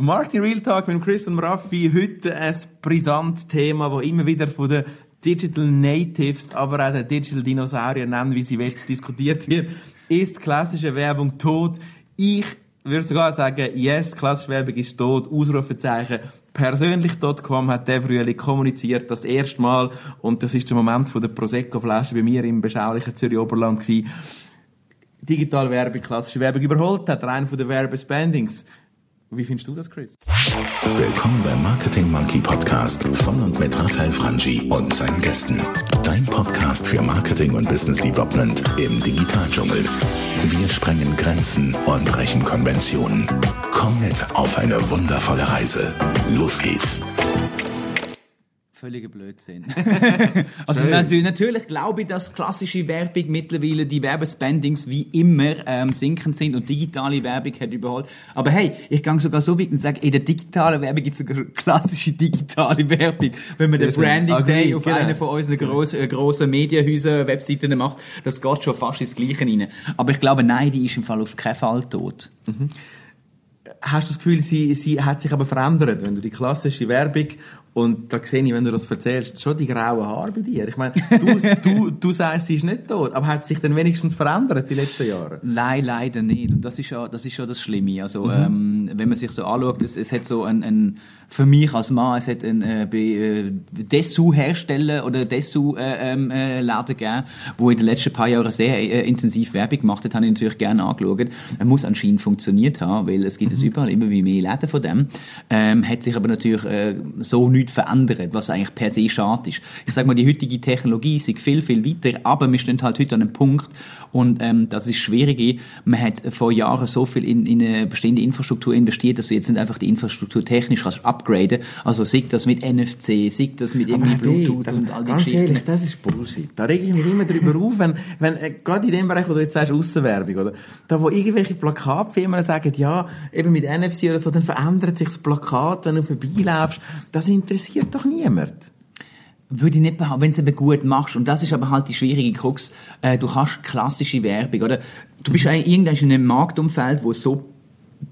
Marketing Real Talk mit Christian Raffi. Heute ein brisantes Thema, das immer wieder von den Digital Natives, aber auch den Digital Dinosaurier nennen, wie sie willst, diskutiert wird. Ist klassische Werbung tot? Ich würde sogar sagen, yes, klassische Werbung ist tot. Ausrufezeichen. Persönlich.com hat der Frühling kommuniziert, das erste Mal. Und das ist der Moment von der Prosecco-Flasche bei mir im beschaulichen Zürich-Oberland gewesen. Digitale Werbung, klassische Werbung überholt hat, rein von den Werbespendings. Wie findest du das, Chris? Willkommen beim Marketing Monkey Podcast von und mit Raphael Frangi und seinen Gästen. Dein Podcast für Marketing und Business Development im Digitaldschungel. Wir sprengen Grenzen und brechen Konventionen. Komm mit auf eine wundervolle Reise. Los geht's. Völliger Blödsinn. also natürlich, natürlich, glaube ich, dass klassische Werbung mittlerweile die Werbespendings wie immer ähm, sinkend sind und digitale Werbung hat überholt. Aber hey, ich gehe sogar so weit und sage, in der digitalen Werbung gibt es sogar klassische digitale Werbung. Wenn man Sehr den Branding schön. Day auf genau. einer von unseren grossen, äh, grossen Medienhäusern, Webseiten macht, das geht schon fast ins Gleiche rein. Aber ich glaube, nein, die ist im Fall auf keinen Fall tot. Mhm hast du das Gefühl, sie, sie hat sich aber verändert, wenn du die klassische Werbung und da sehe ich, wenn du das erzählst, schon die grauen Haare bei dir. Ich meine, du, du, du sagst, sie ist nicht tot, aber hat sich dann wenigstens verändert die letzten Jahre? Nein, leider nicht. Und das ist ja das, ist ja das Schlimme. Also, mhm. ähm, wenn man sich so anschaut, es, es hat so ein, ein für mich als Mann, es hat ein äh, äh, Dessous-Hersteller oder Dessous-Laden äh, ähm, äh, gegeben, wo in den letzten paar Jahren sehr äh, intensiv Werbung gemacht hat, habe ich natürlich gerne angeschaut. Er muss anscheinend funktioniert haben, weil es gibt mhm. es überall immer wie mehr Läden von dem. Ähm, hat sich aber natürlich äh, so nichts verändert, was eigentlich per se schade ist. Ich sage mal, die heutige Technologie ist viel, viel weiter, aber wir stehen halt heute an einem Punkt und ähm, das ist schwierig. Man hat vor Jahren so viel in, in eine bestehende Infrastruktur investiert, dass du jetzt nicht einfach die Infrastruktur technisch kannst upgraden. Also sei das mit NFC, sei das mit irgendwie Bluetooth das, und all die ganz Geschichten. ehrlich, das ist Bullshit. Da rege ich mich immer drüber auf, wenn, wenn äh, gerade in dem Bereich, wo du jetzt sagst, Aussenwerbung, oder? Da, wo irgendwelche Plakatfirmen sagen, ja, eben mit NFC oder so, dann verändert sich das Plakat, wenn du vorbeilaufst. Das interessiert doch niemand würde ich nicht behaupten, wenn du es eben gut machst. Und das ist aber halt die schwierige Krux. Äh, du kannst klassische Werbung, oder? Du bist mhm. irgendwann in einem Marktumfeld, wo so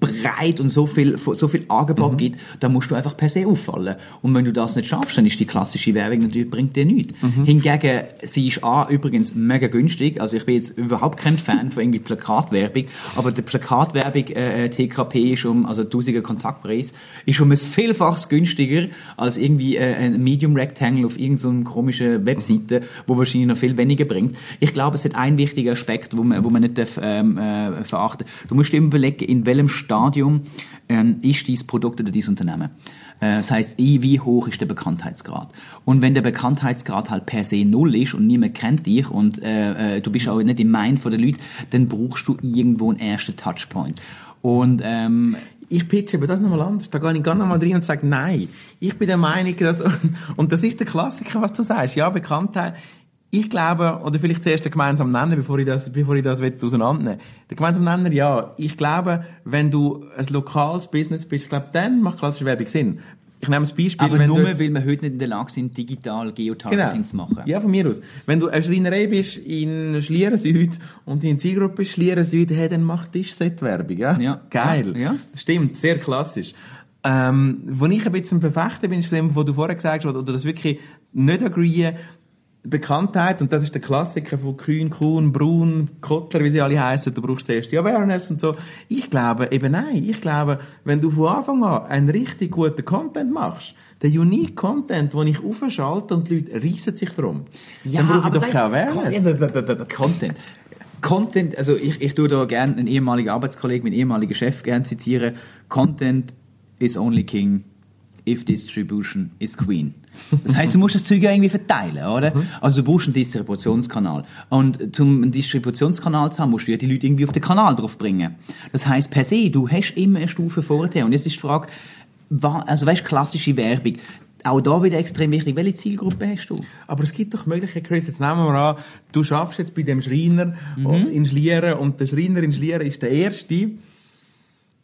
breit und so viel, so viel Angebot mhm. gibt, dann musst du einfach per se auffallen. Und wenn du das nicht schaffst, dann ist die klassische Werbung natürlich, bringt dir nichts. Mhm. Hingegen, sie ist A, übrigens mega günstig. Also ich bin jetzt überhaupt kein Fan von irgendwie Plakatwerbung, aber die Plakatwerbung, äh, äh TKP ist um, also tausiger Kontaktpreis, ist um ein Vielfaches günstiger als irgendwie äh, ein Medium Rectangle auf irgendeiner so komischen Webseite, mhm. wo wahrscheinlich noch viel weniger bringt. Ich glaube, es hat einen wichtigen Aspekt, wo man, wo man nicht darf, ähm, äh, verachten. Du musst dir überlegen, in welchem Stadium ähm, ist dieses Produkt oder dieses Unternehmen. Äh, das heißt, wie hoch ist der Bekanntheitsgrad? Und wenn der Bekanntheitsgrad halt per se null ist und niemand kennt dich und äh, äh, du bist auch nicht im Mind von den Leuten, dann brauchst du irgendwo einen ersten Touchpoint. Und ähm, ich pitche aber das nochmal anders. Da gehe ich gar nochmal rein und sage, nein. Ich bin der Meinung, dass, und das ist der Klassiker, was du sagst. Ja, Bekanntheit ich glaube, oder vielleicht zuerst den gemeinsamen Nenner, bevor ich das, bevor ich das auseinandernehme. Der gemeinsame Nenner, ja. Ich glaube, wenn du ein lokales Business bist, ich glaube, dann macht klassische Werbung Sinn. Ich nehme ein Beispiel. Aber wenn nur, weil wir heute nicht in der Lage sind, digital Geotargeting genau. zu machen. Ja, von mir aus. Wenn du eine Schreinerei bist in Schlieren Süd und in Zielgruppe ist Schlieren Süd, hey, dann mach Tischset-Werbung, ja? ja? Geil. Ja. ja. Stimmt, sehr klassisch. Ähm, wo ich ein bisschen verfechten bin, ist von dem, was du vorher gesagt hast, oder das wirklich nicht agree, Bekanntheit, und das ist der Klassiker von Kühn, Kuhn, Brun, Kottler, wie sie alle heißen, du brauchst zuerst die Awareness und so. Ich glaube eben nein. Ich glaube, wenn du von Anfang an einen richtig guten Content machst, der unique Content, den ich aufschalte und die Leute reissen sich darum, ja, dann brauche ich doch keine Awareness. Content. Content, also ich, ich tue da gerne einen ehemaligen Arbeitskollegen, meinen ehemaligen Chef gerne zitieren. Content is only king if distribution is queen. Das heißt, du musst das Zeug ja irgendwie verteilen, oder? Mhm. Also du brauchst einen Distributionskanal. Und zum einen Distributionskanal zu haben, musst du ja die Leute irgendwie auf den Kanal drauf bringen. Das heißt, per se, du hast immer eine Stufe vorher. Und jetzt ist die Frage, also weißt, klassische Werbung, auch da wieder extrem wichtig. Welche Zielgruppe hast du? Aber es gibt doch Möglichkeiten, Chris. Jetzt nehmen wir an, du schaffst jetzt bei dem Schreiner mhm. in Schlieren und der Schreiner in Schlieren ist der Erste,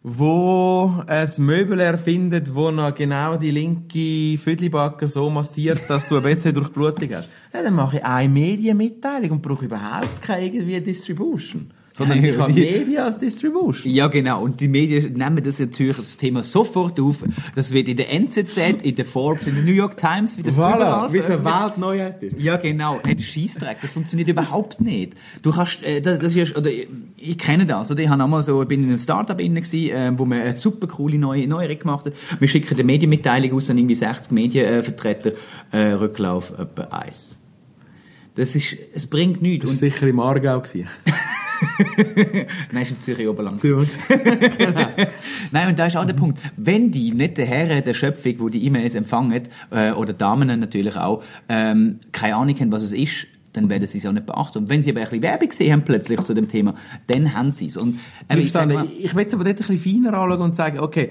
wo ein Möbel erfindet, wo noch genau die linke Viertelbacke so massiert, dass du eine bessere Durchblutung hast. Ja, dann mache ich eine Medienmitteilung und brauche überhaupt keine irgendwie Distribution. Sondern ich habe Medien als Distribution. Ja, genau. Und die Medien nehmen das natürlich das Thema sofort auf. Das wird in der NZZ, in der Forbes, in der New York Times, wie das voilà, wie es eine Weltneuheit ist. Ja, genau. Ein Scheißdreck. Das funktioniert überhaupt nicht. Du kannst, äh, das, das ist, oder, ich kenne das, oder? Ich habe einmal so, ich bin in einem Startup innen gewesen, äh, wo wir eine super coole neue, neue gemacht haben. Wir schicken eine Medienmitteilung aus an irgendwie 60 Medienvertreter, äh, Rücklauf etwa eins. Das ist, es bringt nichts. Das war sicher im Aargau. Nein, ist im Zürich Oberland. genau. Nein, und da ist auch der Punkt. Wenn die netten Herren der Schöpfung, die die E-Mails empfangen, äh, oder Damen natürlich auch, ähm, keine Ahnung haben, was es ist, dann werden sie es auch nicht beachten. Und wenn sie aber ein bisschen Werbung sehen haben plötzlich zu dem Thema, dann haben sie es. Und, äh, ich, ich, mal, ich will es aber dort ein bisschen feiner anschauen und sagen, okay,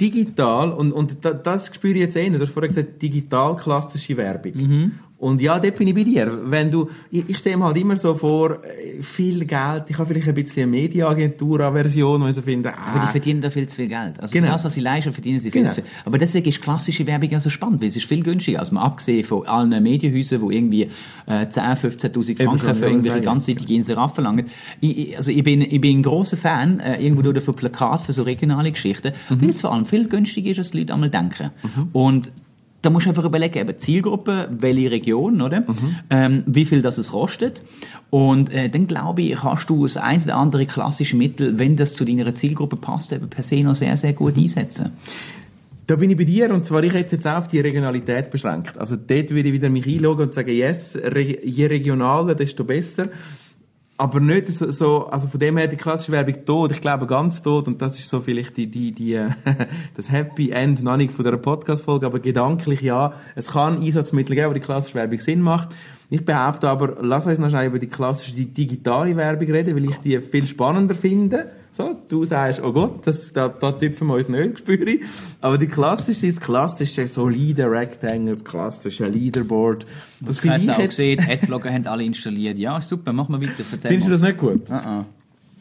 digital, und, und das, spüre ich jetzt eh nicht, du hast vorhin gesagt, digital klassische Werbung. Mhm. Und ja, dort bin ich bei dir. Wenn du, ich, ich stelle mir halt immer so vor, äh, viel Geld, ich habe vielleicht ein bisschen eine Mediaagentur-Version, wo ich so finde, ah. Aber die verdienen da viel zu viel Geld. Also genau. das, was sie leisten, verdienen sie viel genau. zu viel. Aber deswegen ist klassische Werbung ja so spannend, weil es ist viel günstiger. Also mal abgesehen von allen Medienhäusern, die irgendwie äh, 10, 15'000 Franken für irgendwelche ganzseitige Inserate verlangen. Ich, also ich bin, ich bin ein grosser Fan, äh, irgendwo durch von Plakat für so regionale Geschichten, mhm. weil es vor allem viel günstiger ist, als die Leute einmal denken. Mhm. Und da musst du einfach überlegen, eben Zielgruppe, welche Region, oder? Mhm. Ähm, wie viel das es kostet. Und äh, dann glaube ich, kannst du das ein oder andere klassische Mittel, wenn das zu deiner Zielgruppe passt, eben per se noch sehr, sehr gut einsetzen. Da bin ich bei dir und zwar ich hätte jetzt auch auf die Regionalität beschränkt. Also dort würde ich wieder mich einloggen und sagen, yes, je regionaler, desto besser aber nicht so, so, also von dem her die klassische Werbung tot, ich glaube ganz tot und das ist so vielleicht die, die, die, das Happy End noch nicht von der Podcast-Folge, aber gedanklich ja, es kann Einsatzmittel geben, wo die klassische Werbung Sinn macht. Ich behaupte aber, lass uns noch schnell über die klassische, die digitale Werbung reden, weil ich die viel spannender finde. So, du sagst, oh Gott, das, da, da tüpfen wir uns nicht, spüre ich. Aber die klassische ist das klassische solide Rectangle, das klassische Leaderboard. Das, das finde ich auch gesehen, Adblocker haben alle installiert. Ja, super, machen wir weiter. Erzähl Findest mal. du das nicht gut? Uh -uh.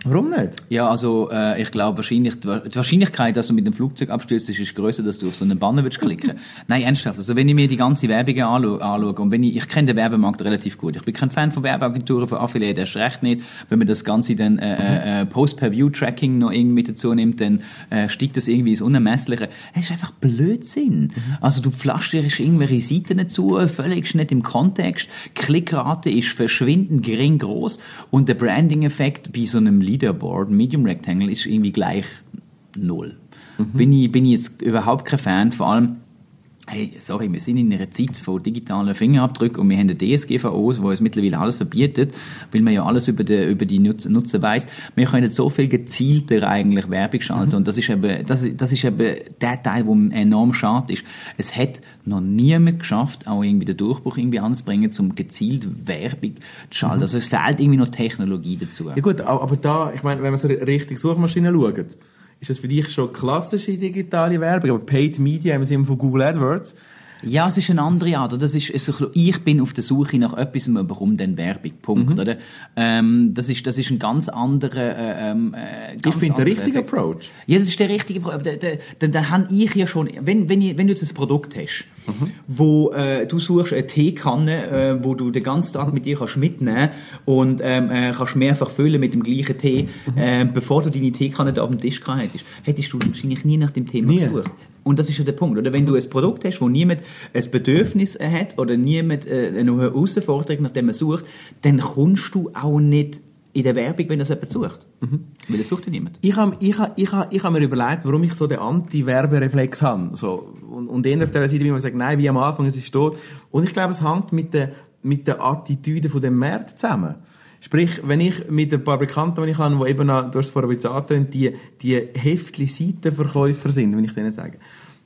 Warum nicht? Ja, also äh, ich glaube wahrscheinlich die Wahrscheinlichkeit, dass du mit dem Flugzeug abstürzt, ist größer, dass du auf so einen Banner willst klicken. Nein, ernsthaft. Also wenn ich mir die ganze Werbung anschaue, anschaue und wenn ich ich kenne den Werbemarkt relativ gut. Ich bin kein Fan von Werbeagenturen, von Affiliate erst recht nicht. Wenn man das Ganze dann äh, äh, äh Post-per-View-Tracking noch irgendwie mit dazu nimmt, dann äh, steigt das irgendwie ins Unermessliche. Es ist einfach Blödsinn. Mhm. Also du pflasterst irgendwelche Seiten zu, völlig nicht im Kontext. Klickrate ist verschwindend gering groß und der Branding-Effekt bei so einem Leaderboard, Medium Rectangle, ist irgendwie gleich null. Mhm. Bin, ich, bin ich jetzt überhaupt kein Fan, vor allem Hey, sorry, wir sind in einer Zeit von digitalen Fingerabdrücken und wir haben eine DSGVO, wo es mittlerweile alles verbietet, weil man ja alles über die, über die Nutzer, Nutzer weiss. Wir können so viel gezielter eigentlich Werbung schalten mhm. und das ist eben, das, das ist eben der Teil, wo enorm schade ist. Es hat noch niemand geschafft, auch irgendwie den Durchbruch irgendwie anzubringen, um gezielt Werbung zu schalten. Mhm. Also es fehlt irgendwie noch Technologie dazu. Ja gut, aber da, ich meine, wenn man so richtig Suchmaschinen schaut, ist das für dich schon klassische digitale Werbung, aber Paid Media im Sinne von Google AdWords? Ja, es ist eine andere Art. Das ist, ist ich bin auf der Suche nach etwas und bekomme dann Werbung. Punkt. Mhm. Oder? Ähm, das, ist, das ist ein ganz anderer. Äh, ähm, äh, ganz ich finde der richtige Effekt. Approach. Ja, das ist der richtige Approach. Dann, dann habe ich ja schon, wenn, wenn, ich, wenn du jetzt ein Produkt hast, mhm. wo äh, du suchst eine Teekanne, äh, wo du den ganzen Tag mit dir kannst mitnehmen und ähm, äh, kannst mehrfach füllen mit dem gleichen Tee, mhm. äh, bevor du deine Teekanne da auf dem Tisch gehabt hättest, hättest du wahrscheinlich nie nach dem Thema nie. gesucht. Und das ist ja der Punkt. Oder wenn du ein Produkt hast, wo niemand ein Bedürfnis hat oder niemand äh, eine Herausforderung, nach dem er sucht, dann kommst du auch nicht in der Werbung, wenn das jemand sucht. Mhm. Weil das sucht ja niemand. Ich habe ich hab, ich hab, ich hab mir überlegt, warum ich so den Anti-Werbereflex habe. So, und, und eher auf der Seite, wie man sagt, nein, wie am Anfang, es ist tot. Und ich glaube, es hängt mit der, mit der Attitüde von dem Markt zusammen. Sprich, wenn ich mit ein paar Bekannten, die ich habe, die eben, du hast es vorher die, die Heftli-Seitenverkäufer sind, wenn ich denen sage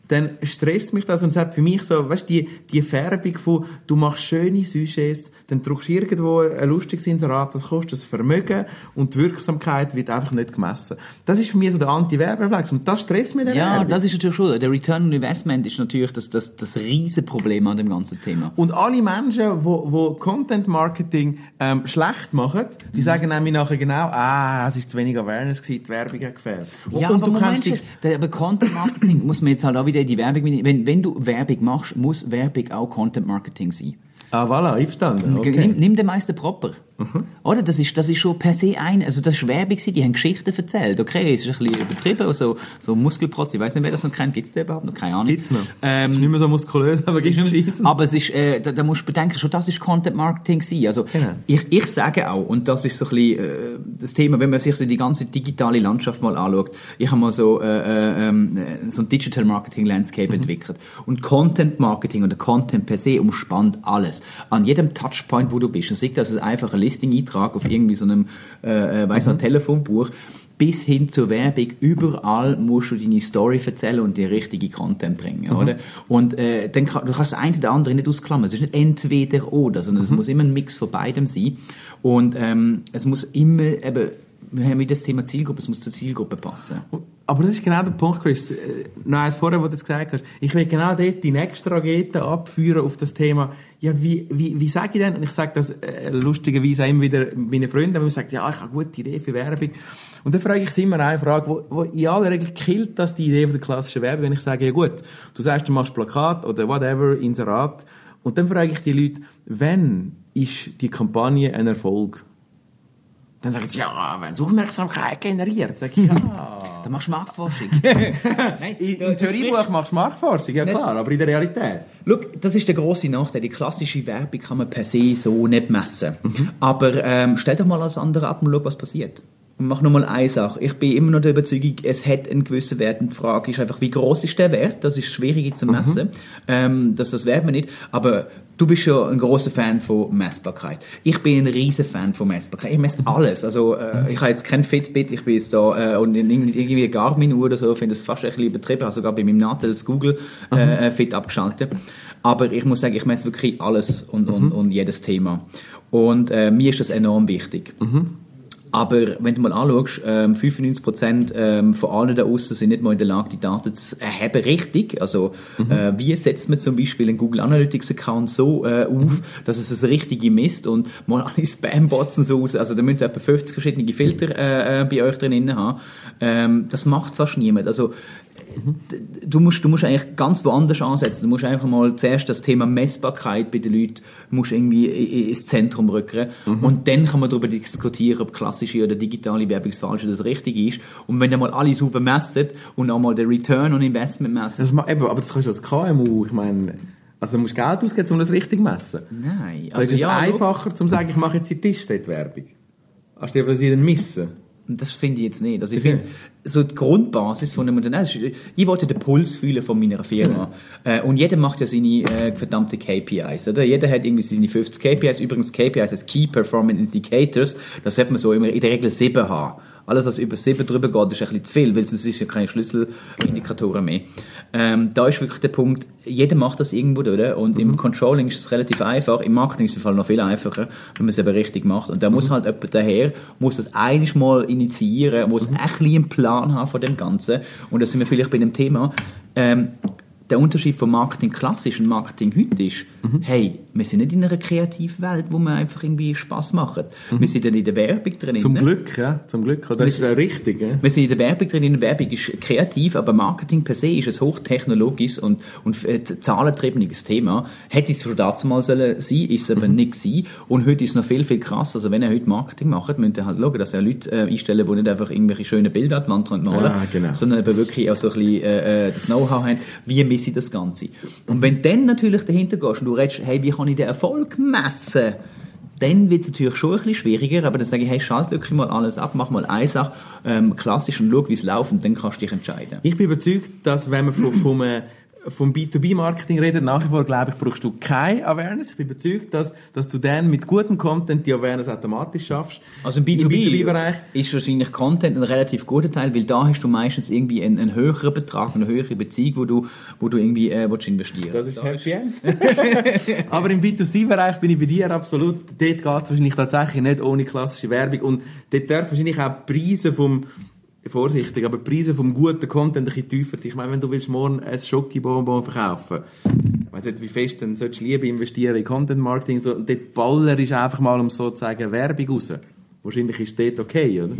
dann stresst mich das und sagt für mich so, weißt die, die Färbung von, du machst schöne Sujets, dann drückst du irgendwo ein lustiges Inserat, das kostet das Vermögen und die Wirksamkeit wird einfach nicht gemessen. Das ist für mich so der Anti-Werbeflex und das stresst mich dann Ja, Werbung. das ist natürlich schon, der Return on Investment ist natürlich das, das, das riesen Problem an dem ganzen Thema. Und alle Menschen, wo, wo Content Marketing ähm, schlecht machen, die mhm. sagen nämlich nachher genau, ah, es ist zu wenig Awareness gewesen, die Werbung hat gefällt. Und, ja, und aber du kannst dich... aber Content Marketing muss man jetzt halt auch wieder die Werbung, wenn, wenn du Werbung machst, muss Werbung auch Content Marketing sein. Ah, voilà, einverstanden. Okay. Nimm, nimm den meisten proper. Mhm. Oder? Das ist, das ist schon per se ein, also das ist Werbung die haben Geschichten erzählt. Okay, es ist ein bisschen übertrieben, also, so Muskelprotz, ich weiß nicht, wer das noch kennt, gibt es den überhaupt noch? Keine Ahnung. Gibt's noch. Ähm, ist nicht mehr so muskulös, aber gibt's es Aber es ist, äh, da, da musst du bedenken, schon das ist Content Marketing sein. Also, genau. ich, ich sage auch, und das ist so ein bisschen, äh, das Thema, wenn man sich so die ganze digitale Landschaft mal anschaut, ich habe mal so, äh, äh, ähm, so ein Digital Marketing Landscape mhm. entwickelt. Und Content Marketing oder Content per se umspannt alles. An jedem Touchpoint, wo du bist, und sei das einfach ein Listing-Eintrag auf irgendwie so einem, äh, äh, weiss mhm. Telefonbuch, bis hin zur Werbung, überall musst du deine Story erzählen und die richtige Content bringen, mhm. oder? Und äh, dann kann, du kannst das eine oder andere nicht ausklammern. Es ist nicht entweder oder, sondern mhm. es muss immer ein Mix von beidem sein. Und ähm, es muss immer eben wir haben wieder das Thema Zielgruppe, es muss zur Zielgruppe passen. Aber das ist genau der Punkt, Chris. Äh, noch eins vorher, was du gesagt hast. Ich will genau dort die nächste Rakete abführen auf das Thema, ja, wie, wie, wie sage ich denn? Und ich sage das äh, lustigerweise immer wieder meinen Freunden, wenn man sagt, ja, ich habe eine gute Idee für Werbung. Und dann frage ich sie immer eine Frage, wo, wo in aller Regel killt das die Idee von der klassischen Werbung, wenn ich sage, ja gut, du sagst, du machst Plakat oder whatever, Inserat. Und dann frage ich die Leute, wenn ist die Kampagne ein Erfolg? Dann sagen sie, ja, wenn es Aufmerksamkeit generiert, sag ich, ja. Dann machst du Marktforschung. Nein, Im Theoriebuch machst du Marktforschung, ja klar, aber in der Realität. Schau, das ist der grosse Nachteil. Die klassische Werbung kann man per se so nicht messen. Mhm. Aber ähm, stell doch mal als andere ab und schau, was passiert. Und mach nur mal eine Sache. Ich bin immer noch der Überzeugung, es hat einen gewissen Wert. Und die Frage ist einfach, wie groß ist der Wert? Das ist schwierig zu messen. Mhm. Ähm, das, das werden wir nicht. Aber du bist ja ein großer Fan von Messbarkeit. Ich bin ein riesen Fan von Messbarkeit. Ich messe alles. Also, äh, ich habe jetzt kein Fitbit, ich bin jetzt da, äh, und irgendwie eine Garmin-Uhr oder so, finde das fast ein bisschen übertrieben. Ich habe sogar bei meinem Nadel das Google äh, mhm. Fit abgeschaltet. Aber ich muss sagen, ich messe wirklich alles und, und, mhm. und jedes Thema. Und äh, mir ist das enorm wichtig. Mhm. Aber wenn du mal anschaust, ähm, 95% ähm, von allen da außen sind nicht mal in der Lage, die Daten zu erheben richtig. Also mhm. äh, wie setzt man zum Beispiel einen Google Analytics Account so äh, auf, mhm. dass es das Richtige misst und mal alle Spam-Bots so aus, also da müsst ihr etwa 50 verschiedene Filter äh, äh, bei euch drin haben. Ähm, das macht fast niemand. Also du musst, du musst eigentlich ganz woanders ansetzen. Du musst einfach mal zuerst das Thema Messbarkeit bei den Leuten musst irgendwie ins Zentrum rücken. Mhm. Und dann kann man darüber diskutieren, ob klassische oder digitale Werbungsfalsche das Richtige ist. Und wenn ihr mal alle sauber messen und auch mal den Return on Investment messen. Das, eben, aber das kannst du als KMU, ich meine, also du musst Geld ausgeben, um das richtig zu messen. Nein. Also, ist es ja, einfacher, zu sagen, ich mache jetzt die Tischset-Werbung. Anstatt dass sie dann missen. Das finde ich jetzt nicht. Also ich finde, so die Grundbasis von einem Unternehmen, ich wollte den Puls fühlen von meiner Firma. Mhm. und jeder macht ja seine äh, verdammte KPIs, oder? Jeder hat irgendwie seine 50 KPIs. Übrigens, KPIs als Key Performance Indicators, das sollte man so immer in der Regel sieben haben. Alles, was über sieben drüber geht, ist ein bisschen zu viel, weil sonst ist ja keine Schlüsselindikatoren mehr. Ähm, da ist wirklich der Punkt, jeder macht das irgendwo, oder? Und mhm. im Controlling ist es relativ einfach, im Marketing ist es noch viel einfacher, wenn man es eben richtig macht. Und da mhm. muss halt jemand daher, muss das einiges mal initiieren, muss mhm. ein bisschen einen Plan haben von dem Ganzen. Und da sind wir vielleicht bei dem Thema, ähm, der Unterschied vom Marketing klassisch und Marketing heute ist, mhm. hey, wir sind nicht in einer Kreativwelt, wo wir einfach irgendwie Spaß machen. Mhm. Wir sind dann in der Werbung drin. Zum Glück, ja, zum Glück. Das wir, ist ja richtig. Ja. Wir sind in der Werbung drin. In der Werbung ist kreativ, aber Marketing per se ist ein hochtechnologisches und, und äh, zahlentriebiges Thema. Hätte es schon dazu mal sollen sein, ist es aber mhm. nicht gewesen. Und heute ist es noch viel, viel krasser. Also wenn ihr heute Marketing macht, müsst ihr halt schauen, dass ihr Leute äh, einstellen, die nicht einfach irgendwelche schönen Bilder an die Wand malen, ja, genau. sondern eben wirklich auch so ein bisschen äh, äh das Know-how haben, wie messe ich das Ganze. Und wenn dann natürlich dahinter gehst und du redest, hey, wie kann ich den Erfolg messen? Dann wird es natürlich schon ein bisschen schwieriger, aber dann sage ich, hey, schalt wirklich mal alles ab, mach mal eine Sache ähm, klassisch und schau, wie es läuft und dann kannst du dich entscheiden. Ich bin überzeugt, dass wenn man von, von einem vom B2B-Marketing redet, nach wie vor, glaube ich, brauchst du keine Awareness. Ich bin überzeugt, dass, dass du dann mit gutem Content die Awareness automatisch schaffst. Also im B2B-Bereich B2B ist wahrscheinlich Content ein relativ guter Teil, weil da hast du meistens irgendwie einen, einen höheren Betrag, eine höhere Beziehung, wo du, wo du irgendwie äh, investieren Das ist da Happy End. Aber im B2C-Bereich bin ich bei dir absolut. Dort geht es wahrscheinlich tatsächlich nicht ohne klassische Werbung. Und dort dürfen wahrscheinlich auch Preise vom vorsichtig, aber die Preise vom guten Content ein bisschen tiefer sind. Ich meine, wenn du willst morgen ein Schokibonbon verkaufen, ich weiss nicht, wie fest dann solltest du lieber investieren in Content Marketing, so, und dort baller ist einfach mal um sozusagen Werbung raus. Wahrscheinlich ist das okay, oder?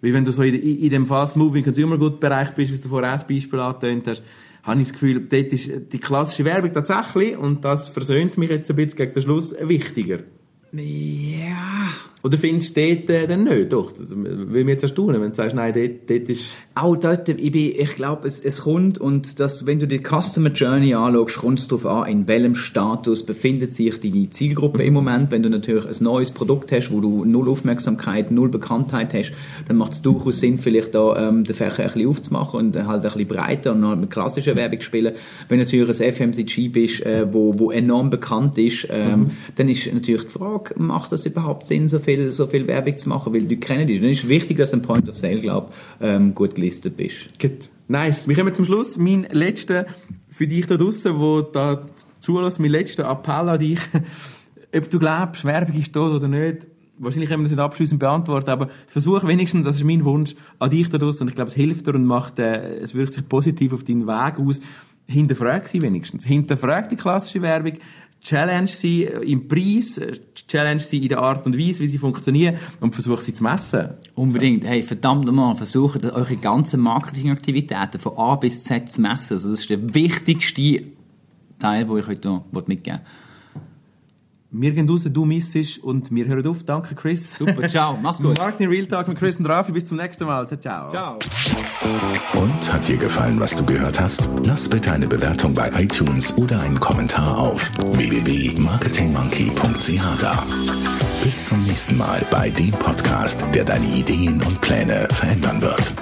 Wie wenn du so in, in dem Fast-Moving Consumer Good Bereich bist, wie du vorher als Beispiel angetönt hast, habe ich das Gefühl, dort ist die klassische Werbung tatsächlich, und das versöhnt mich jetzt ein bisschen gegen den Schluss, wichtiger. Ja. Oder findest du dort äh, dann nicht? Doch, das will mich jetzt erstaunen, wenn du sagst, nein, dort, dort ist... Auch dort, ich, ich glaube, es, es kommt und das, wenn du die Customer Journey anschaust, kommt es darauf an, in welchem Status befindet sich deine Zielgruppe mhm. im Moment. Wenn du natürlich ein neues Produkt hast, wo du null Aufmerksamkeit, null Bekanntheit hast, dann macht es durchaus Sinn, vielleicht da ähm, den Fächer ein bisschen aufzumachen und halt ein bisschen breiter und noch mit klassischer Werbung zu spielen. Wenn du natürlich ein FMCG bist, äh, wo, wo enorm bekannt ist, ähm, mhm. dann ist natürlich die Frage, macht das überhaupt Sinn, so viel viel, so viel Werbung zu machen, weil die kennen dich. Dann ist wichtig, dass du am Point of Sale, glaube ähm, gut gelistet bist. Gut. Nice. Wir kommen zum Schluss. Mein letzter, für dich da draussen, wo da zulässt, mein letzter Appell an dich. Ob du glaubst, Werbung ist tot oder nicht, wahrscheinlich können wir das nicht abschließend beantworten, aber versuch wenigstens, das ist mein Wunsch, an dich da draussen, und ich glaube, es hilft dir und macht, äh, es wirkt sich positiv auf deinen Weg aus, hinterfrag sie wenigstens. Hinterfrag die klassische Werbung, challenge sie im Preis, challenge sie in der Art und Weise, wie sie funktionieren und versuche sie zu messen. Unbedingt. So. Hey, verdammt nochmal, versucht eure ganzen Marketingaktivitäten von A bis Z zu messen. Also das ist der wichtigste Teil, den ich heute mitgeben will. Wir gehen raus, du missest und wir hören auf. Danke, Chris. Super, ciao, mach's gut. Marketing Real Talk mit Chris und Rafi. Bis zum nächsten Mal. Ciao. Ciao. Und hat dir gefallen, was du gehört hast? Lass bitte eine Bewertung bei iTunes oder einen Kommentar auf www.marketingmonkey.ch da. Bis zum nächsten Mal bei dem Podcast, der deine Ideen und Pläne verändern wird.